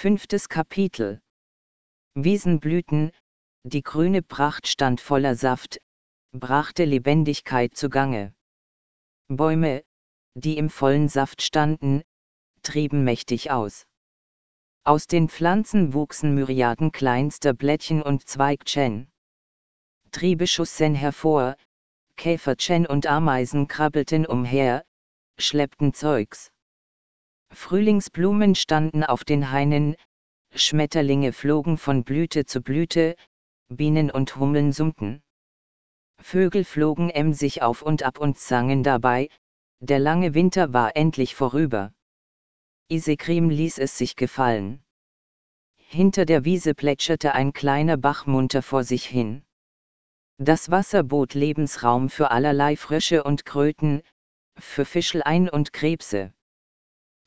Fünftes Kapitel Wiesenblüten, die grüne Pracht stand voller Saft, brachte Lebendigkeit zugange. Bäume, die im vollen Saft standen, trieben mächtig aus. Aus den Pflanzen wuchsen Myriaden kleinster Blättchen und Zweigchen. Triebe schussen hervor, Käferchen und Ameisen krabbelten umher, schleppten Zeugs. Frühlingsblumen standen auf den Hainen, Schmetterlinge flogen von Blüte zu Blüte, Bienen und Hummeln summten. Vögel flogen emsig auf und ab und sangen dabei, der lange Winter war endlich vorüber. Isekrim ließ es sich gefallen. Hinter der Wiese plätscherte ein kleiner Bach munter vor sich hin. Das Wasser bot Lebensraum für allerlei Frösche und Kröten, für Fischelein und Krebse.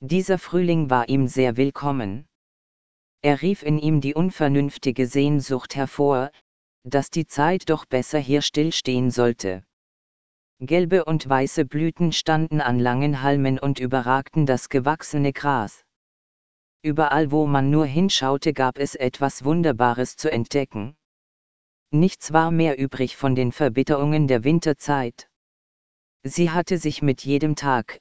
Dieser Frühling war ihm sehr willkommen. Er rief in ihm die unvernünftige Sehnsucht hervor, dass die Zeit doch besser hier stillstehen sollte. Gelbe und weiße Blüten standen an langen Halmen und überragten das gewachsene Gras. Überall wo man nur hinschaute gab es etwas Wunderbares zu entdecken. Nichts war mehr übrig von den Verbitterungen der Winterzeit. Sie hatte sich mit jedem Tag,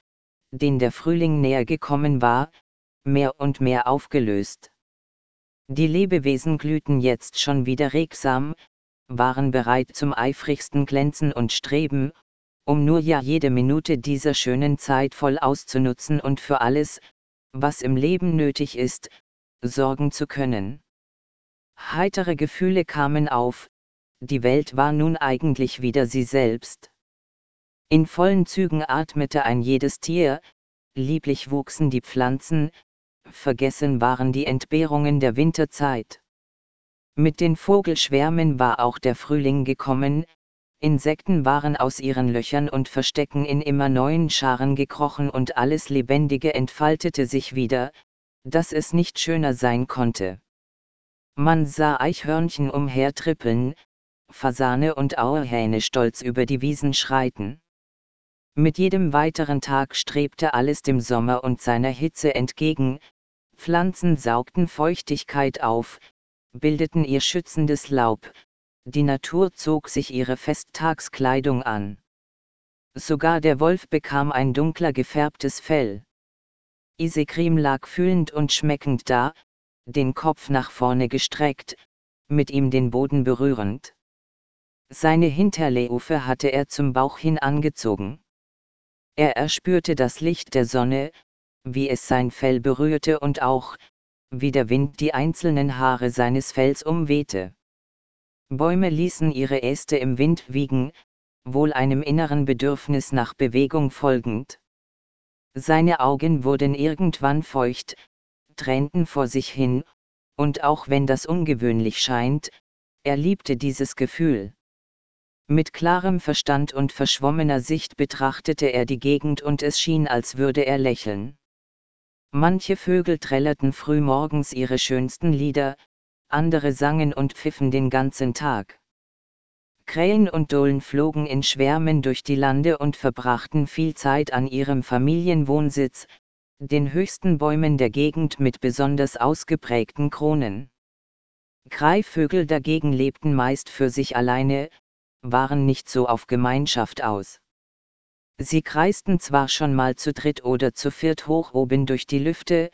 den der Frühling näher gekommen war, mehr und mehr aufgelöst. Die Lebewesen glühten jetzt schon wieder regsam, waren bereit zum eifrigsten Glänzen und Streben, um nur ja jede Minute dieser schönen Zeit voll auszunutzen und für alles, was im Leben nötig ist, sorgen zu können. Heitere Gefühle kamen auf, die Welt war nun eigentlich wieder sie selbst. In vollen Zügen atmete ein jedes Tier, lieblich wuchsen die Pflanzen, vergessen waren die Entbehrungen der Winterzeit. Mit den Vogelschwärmen war auch der Frühling gekommen, Insekten waren aus ihren Löchern und Verstecken in immer neuen Scharen gekrochen und alles Lebendige entfaltete sich wieder, dass es nicht schöner sein konnte. Man sah Eichhörnchen umhertrippeln, Fasane und Auerhähne stolz über die Wiesen schreiten. Mit jedem weiteren Tag strebte alles dem Sommer und seiner Hitze entgegen, Pflanzen saugten Feuchtigkeit auf, bildeten ihr schützendes Laub, die Natur zog sich ihre Festtagskleidung an. Sogar der Wolf bekam ein dunkler gefärbtes Fell. Isekrim lag fühlend und schmeckend da, den Kopf nach vorne gestreckt, mit ihm den Boden berührend. Seine Hinterleofe hatte er zum Bauch hin angezogen. Er erspürte das Licht der Sonne, wie es sein Fell berührte und auch, wie der Wind die einzelnen Haare seines Fells umwehte. Bäume ließen ihre Äste im Wind wiegen, wohl einem inneren Bedürfnis nach Bewegung folgend. Seine Augen wurden irgendwann feucht, tränten vor sich hin, und auch wenn das ungewöhnlich scheint, er liebte dieses Gefühl. Mit klarem Verstand und verschwommener Sicht betrachtete er die Gegend und es schien, als würde er lächeln. Manche Vögel trällerten frühmorgens ihre schönsten Lieder, andere sangen und pfiffen den ganzen Tag. Krähen und Dohlen flogen in Schwärmen durch die Lande und verbrachten viel Zeit an ihrem Familienwohnsitz, den höchsten Bäumen der Gegend mit besonders ausgeprägten Kronen. Greifvögel dagegen lebten meist für sich alleine, waren nicht so auf Gemeinschaft aus. Sie kreisten zwar schon mal zu dritt oder zu viert hoch oben durch die Lüfte,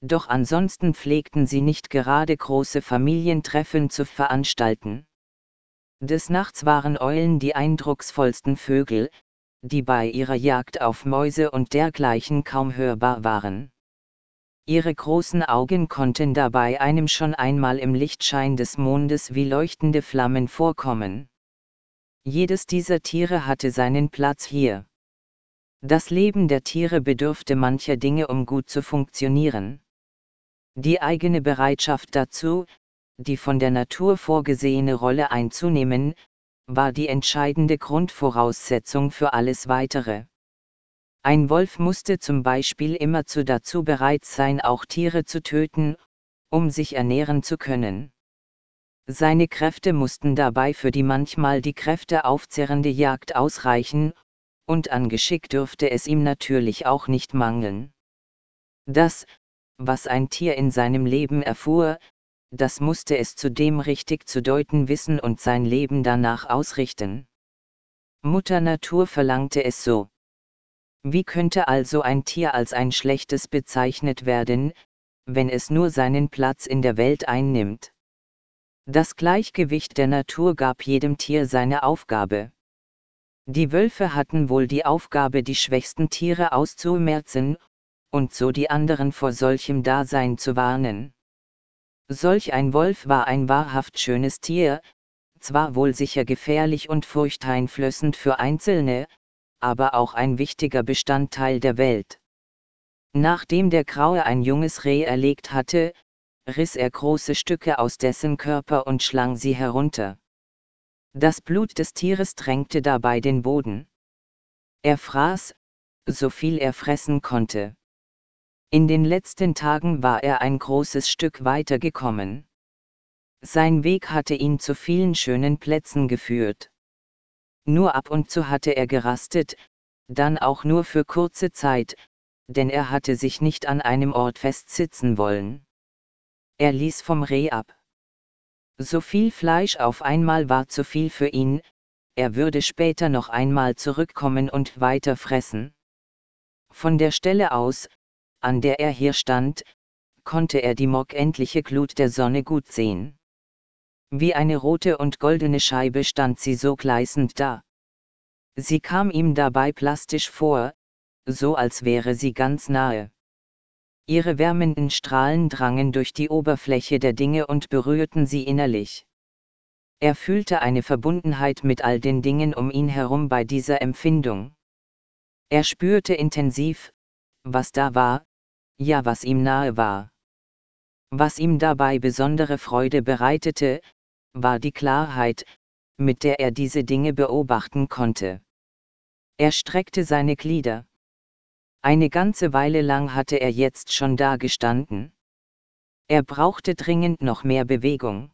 doch ansonsten pflegten sie nicht gerade große Familientreffen zu veranstalten. Des Nachts waren Eulen die eindrucksvollsten Vögel, die bei ihrer Jagd auf Mäuse und dergleichen kaum hörbar waren. Ihre großen Augen konnten dabei einem schon einmal im Lichtschein des Mondes wie leuchtende Flammen vorkommen. Jedes dieser Tiere hatte seinen Platz hier. Das Leben der Tiere bedurfte mancher Dinge, um gut zu funktionieren. Die eigene Bereitschaft dazu, die von der Natur vorgesehene Rolle einzunehmen, war die entscheidende Grundvoraussetzung für alles Weitere. Ein Wolf musste zum Beispiel immerzu dazu bereit sein, auch Tiere zu töten, um sich ernähren zu können. Seine Kräfte mussten dabei für die manchmal die Kräfte aufzehrende Jagd ausreichen, und an Geschick dürfte es ihm natürlich auch nicht mangeln. Das, was ein Tier in seinem Leben erfuhr, das musste es zudem richtig zu deuten wissen und sein Leben danach ausrichten. Mutter Natur verlangte es so. Wie könnte also ein Tier als ein schlechtes bezeichnet werden, wenn es nur seinen Platz in der Welt einnimmt? Das Gleichgewicht der Natur gab jedem Tier seine Aufgabe. Die Wölfe hatten wohl die Aufgabe, die schwächsten Tiere auszumerzen, und so die anderen vor solchem Dasein zu warnen. Solch ein Wolf war ein wahrhaft schönes Tier, zwar wohl sicher gefährlich und furchteinflößend für Einzelne, aber auch ein wichtiger Bestandteil der Welt. Nachdem der Graue ein junges Reh erlegt hatte, riss er große Stücke aus dessen Körper und schlang sie herunter. Das Blut des Tieres drängte dabei den Boden. Er fraß, so viel er fressen konnte. In den letzten Tagen war er ein großes Stück weiter gekommen. Sein Weg hatte ihn zu vielen schönen Plätzen geführt. Nur ab und zu hatte er gerastet, dann auch nur für kurze Zeit, denn er hatte sich nicht an einem Ort festsitzen wollen. Er ließ vom Reh ab. So viel Fleisch auf einmal war zu viel für ihn, er würde später noch einmal zurückkommen und weiter fressen. Von der Stelle aus, an der er hier stand, konnte er die morgendliche Glut der Sonne gut sehen. Wie eine rote und goldene Scheibe stand sie so gleißend da. Sie kam ihm dabei plastisch vor, so als wäre sie ganz nahe. Ihre wärmenden Strahlen drangen durch die Oberfläche der Dinge und berührten sie innerlich. Er fühlte eine Verbundenheit mit all den Dingen um ihn herum bei dieser Empfindung. Er spürte intensiv, was da war, ja was ihm nahe war. Was ihm dabei besondere Freude bereitete, war die Klarheit, mit der er diese Dinge beobachten konnte. Er streckte seine Glieder. Eine ganze Weile lang hatte er jetzt schon da gestanden. Er brauchte dringend noch mehr Bewegung.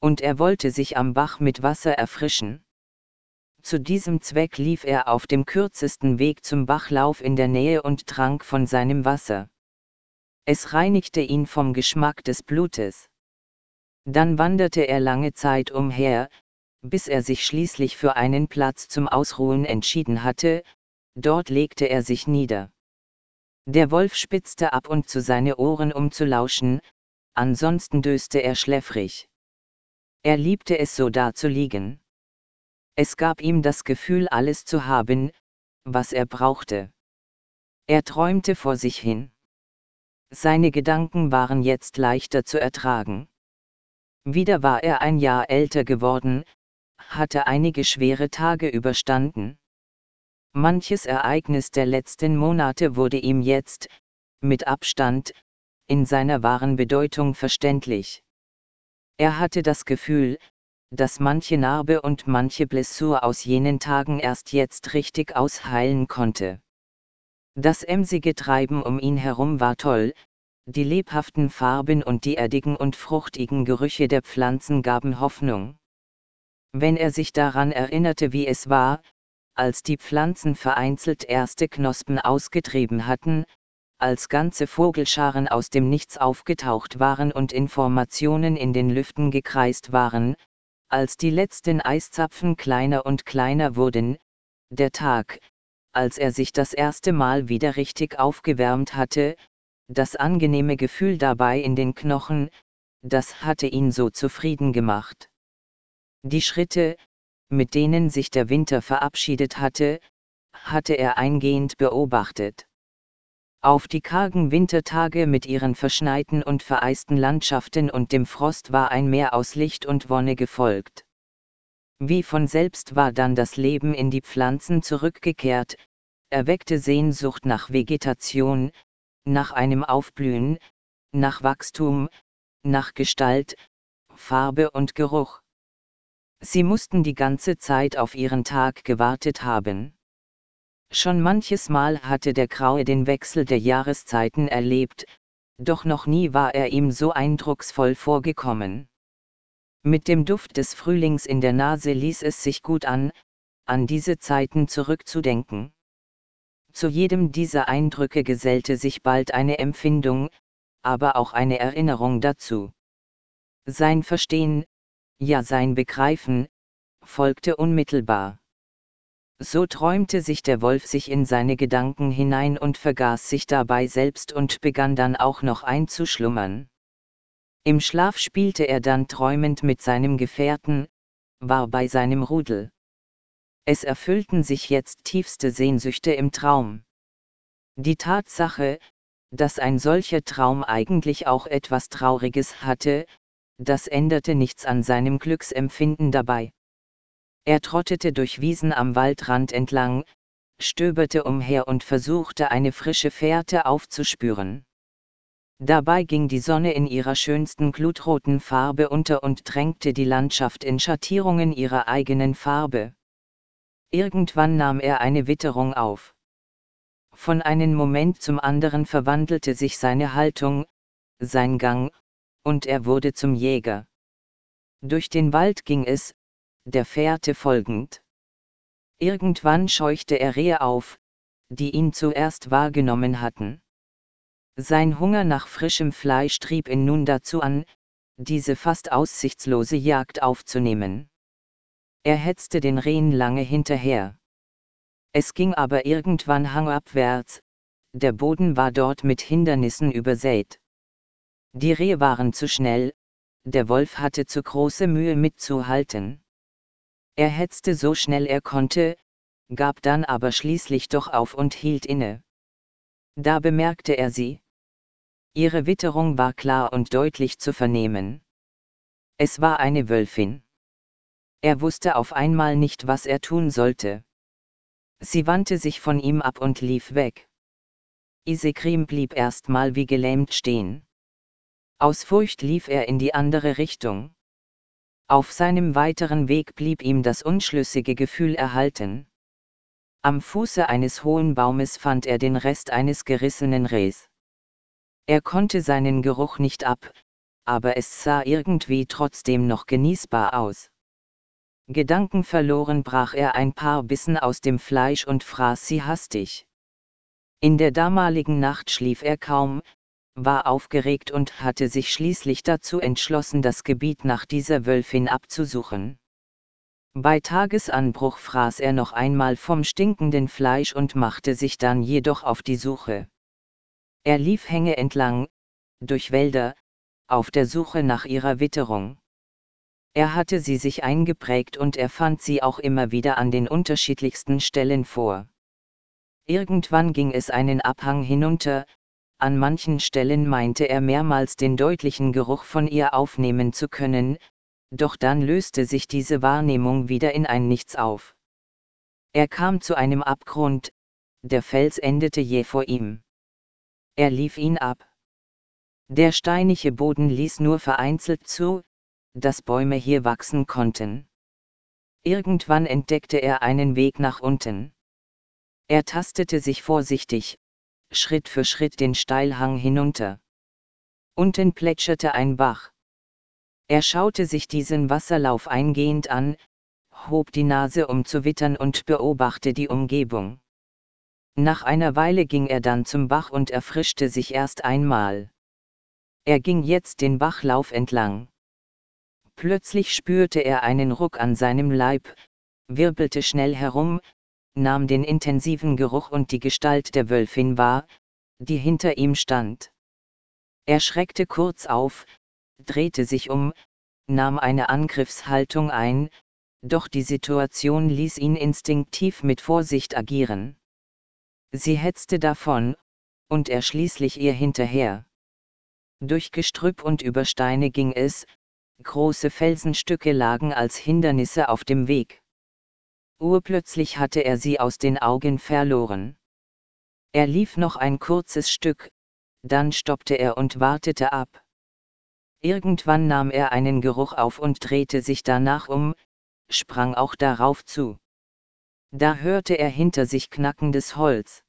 Und er wollte sich am Bach mit Wasser erfrischen. Zu diesem Zweck lief er auf dem kürzesten Weg zum Bachlauf in der Nähe und trank von seinem Wasser. Es reinigte ihn vom Geschmack des Blutes. Dann wanderte er lange Zeit umher, bis er sich schließlich für einen Platz zum Ausruhen entschieden hatte, dort legte er sich nieder. Der Wolf spitzte ab und zu seine Ohren um zu lauschen, ansonsten döste er schläfrig. Er liebte es so da zu liegen. Es gab ihm das Gefühl alles zu haben, was er brauchte. Er träumte vor sich hin. Seine Gedanken waren jetzt leichter zu ertragen. Wieder war er ein Jahr älter geworden, hatte einige schwere Tage überstanden. Manches Ereignis der letzten Monate wurde ihm jetzt, mit Abstand, in seiner wahren Bedeutung verständlich. Er hatte das Gefühl, dass manche Narbe und manche Blessur aus jenen Tagen erst jetzt richtig ausheilen konnte. Das emsige Treiben um ihn herum war toll, die lebhaften Farben und die erdigen und fruchtigen Gerüche der Pflanzen gaben Hoffnung. Wenn er sich daran erinnerte, wie es war, als die Pflanzen vereinzelt erste Knospen ausgetrieben hatten, als ganze Vogelscharen aus dem Nichts aufgetaucht waren und Informationen in den Lüften gekreist waren, als die letzten Eiszapfen kleiner und kleiner wurden, der Tag, als er sich das erste Mal wieder richtig aufgewärmt hatte, das angenehme Gefühl dabei in den Knochen, das hatte ihn so zufrieden gemacht. Die Schritte, mit denen sich der Winter verabschiedet hatte, hatte er eingehend beobachtet. Auf die kargen Wintertage mit ihren verschneiten und vereisten Landschaften und dem Frost war ein Meer aus Licht und Wonne gefolgt. Wie von selbst war dann das Leben in die Pflanzen zurückgekehrt, erweckte Sehnsucht nach Vegetation, nach einem Aufblühen, nach Wachstum, nach Gestalt, Farbe und Geruch. Sie mussten die ganze Zeit auf ihren Tag gewartet haben. Schon manches Mal hatte der Graue den Wechsel der Jahreszeiten erlebt, doch noch nie war er ihm so eindrucksvoll vorgekommen. Mit dem Duft des Frühlings in der Nase ließ es sich gut an, an diese Zeiten zurückzudenken. Zu jedem dieser Eindrücke gesellte sich bald eine Empfindung, aber auch eine Erinnerung dazu. Sein Verstehen, ja sein Begreifen, folgte unmittelbar. So träumte sich der Wolf sich in seine Gedanken hinein und vergaß sich dabei selbst und begann dann auch noch einzuschlummern. Im Schlaf spielte er dann träumend mit seinem Gefährten, war bei seinem Rudel. Es erfüllten sich jetzt tiefste Sehnsüchte im Traum. Die Tatsache, dass ein solcher Traum eigentlich auch etwas Trauriges hatte, das änderte nichts an seinem Glücksempfinden dabei. Er trottete durch Wiesen am Waldrand entlang, stöberte umher und versuchte eine frische Fährte aufzuspüren. Dabei ging die Sonne in ihrer schönsten glutroten Farbe unter und drängte die Landschaft in Schattierungen ihrer eigenen Farbe. Irgendwann nahm er eine Witterung auf. Von einem Moment zum anderen verwandelte sich seine Haltung, sein Gang, und er wurde zum Jäger. Durch den Wald ging es, der Fährte folgend. Irgendwann scheuchte er Rehe auf, die ihn zuerst wahrgenommen hatten. Sein Hunger nach frischem Fleisch trieb ihn nun dazu an, diese fast aussichtslose Jagd aufzunehmen. Er hetzte den Rehen lange hinterher. Es ging aber irgendwann hangabwärts, der Boden war dort mit Hindernissen übersät. Die Rehe waren zu schnell, der Wolf hatte zu große Mühe mitzuhalten. Er hetzte so schnell er konnte, gab dann aber schließlich doch auf und hielt inne. Da bemerkte er sie. Ihre Witterung war klar und deutlich zu vernehmen. Es war eine Wölfin. Er wusste auf einmal nicht, was er tun sollte. Sie wandte sich von ihm ab und lief weg. Isekrim blieb erstmal wie gelähmt stehen. Aus Furcht lief er in die andere Richtung. Auf seinem weiteren Weg blieb ihm das unschlüssige Gefühl erhalten. Am Fuße eines hohen Baumes fand er den Rest eines gerissenen Rehs. Er konnte seinen Geruch nicht ab, aber es sah irgendwie trotzdem noch genießbar aus. Gedankenverloren brach er ein paar Bissen aus dem Fleisch und fraß sie hastig. In der damaligen Nacht schlief er kaum, war aufgeregt und hatte sich schließlich dazu entschlossen, das Gebiet nach dieser Wölfin abzusuchen. Bei Tagesanbruch fraß er noch einmal vom stinkenden Fleisch und machte sich dann jedoch auf die Suche. Er lief Hänge entlang, durch Wälder, auf der Suche nach ihrer Witterung. Er hatte sie sich eingeprägt und er fand sie auch immer wieder an den unterschiedlichsten Stellen vor. Irgendwann ging es einen Abhang hinunter, an manchen Stellen meinte er mehrmals den deutlichen Geruch von ihr aufnehmen zu können, doch dann löste sich diese Wahrnehmung wieder in ein Nichts auf. Er kam zu einem Abgrund, der Fels endete je vor ihm. Er lief ihn ab. Der steinige Boden ließ nur vereinzelt zu, dass Bäume hier wachsen konnten. Irgendwann entdeckte er einen Weg nach unten. Er tastete sich vorsichtig, Schritt für Schritt den Steilhang hinunter. Unten plätscherte ein Bach. Er schaute sich diesen Wasserlauf eingehend an, hob die Nase um zu wittern und beobachtete die Umgebung. Nach einer Weile ging er dann zum Bach und erfrischte sich erst einmal. Er ging jetzt den Bachlauf entlang. Plötzlich spürte er einen Ruck an seinem Leib, wirbelte schnell herum, nahm den intensiven Geruch und die Gestalt der Wölfin wahr, die hinter ihm stand. Er schreckte kurz auf, drehte sich um, nahm eine Angriffshaltung ein, doch die Situation ließ ihn instinktiv mit Vorsicht agieren. Sie hetzte davon, und er schließlich ihr hinterher. Durch Gestrüpp und über Steine ging es, große Felsenstücke lagen als Hindernisse auf dem Weg. Urplötzlich hatte er sie aus den Augen verloren. Er lief noch ein kurzes Stück, dann stoppte er und wartete ab. Irgendwann nahm er einen Geruch auf und drehte sich danach um, sprang auch darauf zu. Da hörte er hinter sich knackendes Holz.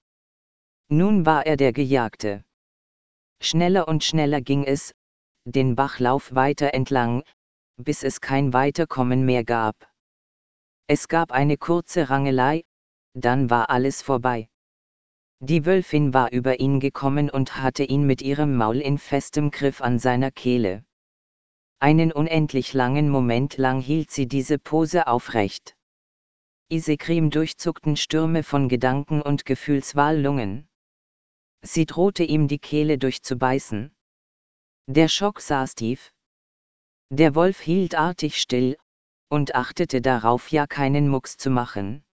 Nun war er der Gejagte. Schneller und schneller ging es, den Bachlauf weiter entlang, bis es kein Weiterkommen mehr gab. Es gab eine kurze Rangelei, dann war alles vorbei. Die Wölfin war über ihn gekommen und hatte ihn mit ihrem Maul in festem Griff an seiner Kehle. Einen unendlich langen Moment lang hielt sie diese Pose aufrecht. Isekrim durchzuckten Stürme von Gedanken und Gefühlswallungen. Sie drohte ihm die Kehle durchzubeißen. Der Schock saß tief. Der Wolf hielt artig still, und achtete darauf ja keinen Mucks zu machen.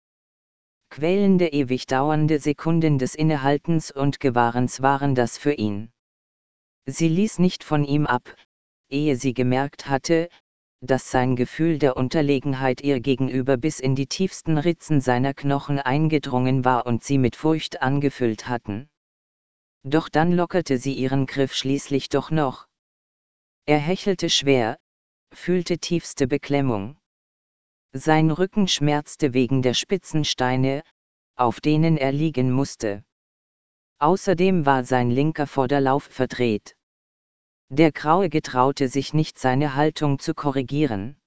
Quälende ewig dauernde Sekunden des Innehaltens und Gewahrens waren das für ihn. Sie ließ nicht von ihm ab, ehe sie gemerkt hatte, dass sein Gefühl der Unterlegenheit ihr gegenüber bis in die tiefsten Ritzen seiner Knochen eingedrungen war und sie mit Furcht angefüllt hatten. Doch dann lockerte sie ihren Griff schließlich doch noch. Er hechelte schwer, fühlte tiefste Beklemmung. Sein Rücken schmerzte wegen der spitzen Steine, auf denen er liegen musste. Außerdem war sein linker Vorderlauf verdreht. Der Graue getraute sich nicht seine Haltung zu korrigieren.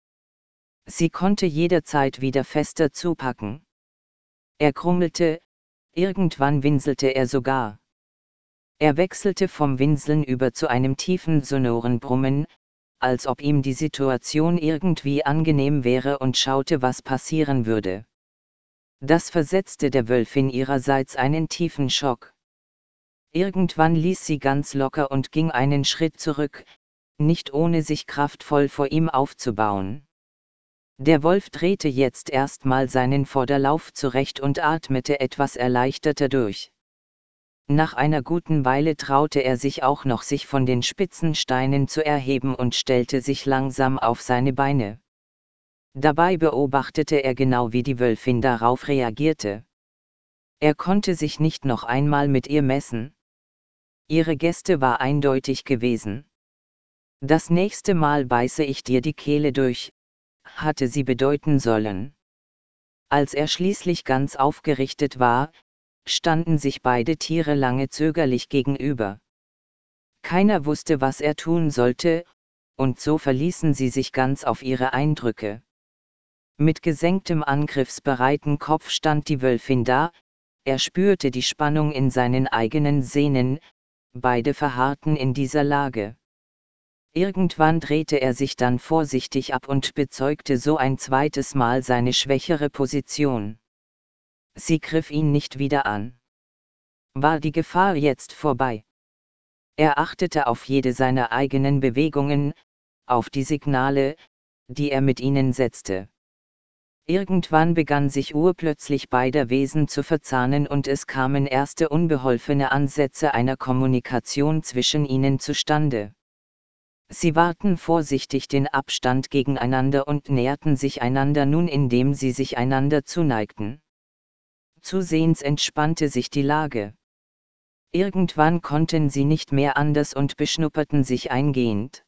Sie konnte jederzeit wieder fester zupacken. Er krummelte, irgendwann winselte er sogar. Er wechselte vom Winseln über zu einem tiefen sonoren Brummen, als ob ihm die Situation irgendwie angenehm wäre und schaute, was passieren würde. Das versetzte der Wölfin ihrerseits einen tiefen Schock. Irgendwann ließ sie ganz locker und ging einen Schritt zurück, nicht ohne sich kraftvoll vor ihm aufzubauen. Der Wolf drehte jetzt erstmal seinen Vorderlauf zurecht und atmete etwas erleichterter durch. Nach einer guten Weile traute er sich auch noch, sich von den spitzen Steinen zu erheben und stellte sich langsam auf seine Beine. Dabei beobachtete er genau, wie die Wölfin darauf reagierte. Er konnte sich nicht noch einmal mit ihr messen. Ihre Gäste war eindeutig gewesen. Das nächste Mal beiße ich dir die Kehle durch, hatte sie bedeuten sollen. Als er schließlich ganz aufgerichtet war, standen sich beide Tiere lange zögerlich gegenüber. Keiner wusste, was er tun sollte, und so verließen sie sich ganz auf ihre Eindrücke. Mit gesenktem angriffsbereiten Kopf stand die Wölfin da, er spürte die Spannung in seinen eigenen Sehnen, beide verharrten in dieser Lage. Irgendwann drehte er sich dann vorsichtig ab und bezeugte so ein zweites Mal seine schwächere Position. Sie griff ihn nicht wieder an. War die Gefahr jetzt vorbei? Er achtete auf jede seiner eigenen Bewegungen, auf die Signale, die er mit ihnen setzte. Irgendwann begann sich urplötzlich beider Wesen zu verzahnen und es kamen erste unbeholfene Ansätze einer Kommunikation zwischen ihnen zustande. Sie wahrten vorsichtig den Abstand gegeneinander und näherten sich einander nun indem sie sich einander zuneigten. Zusehends entspannte sich die Lage. Irgendwann konnten sie nicht mehr anders und beschnupperten sich eingehend.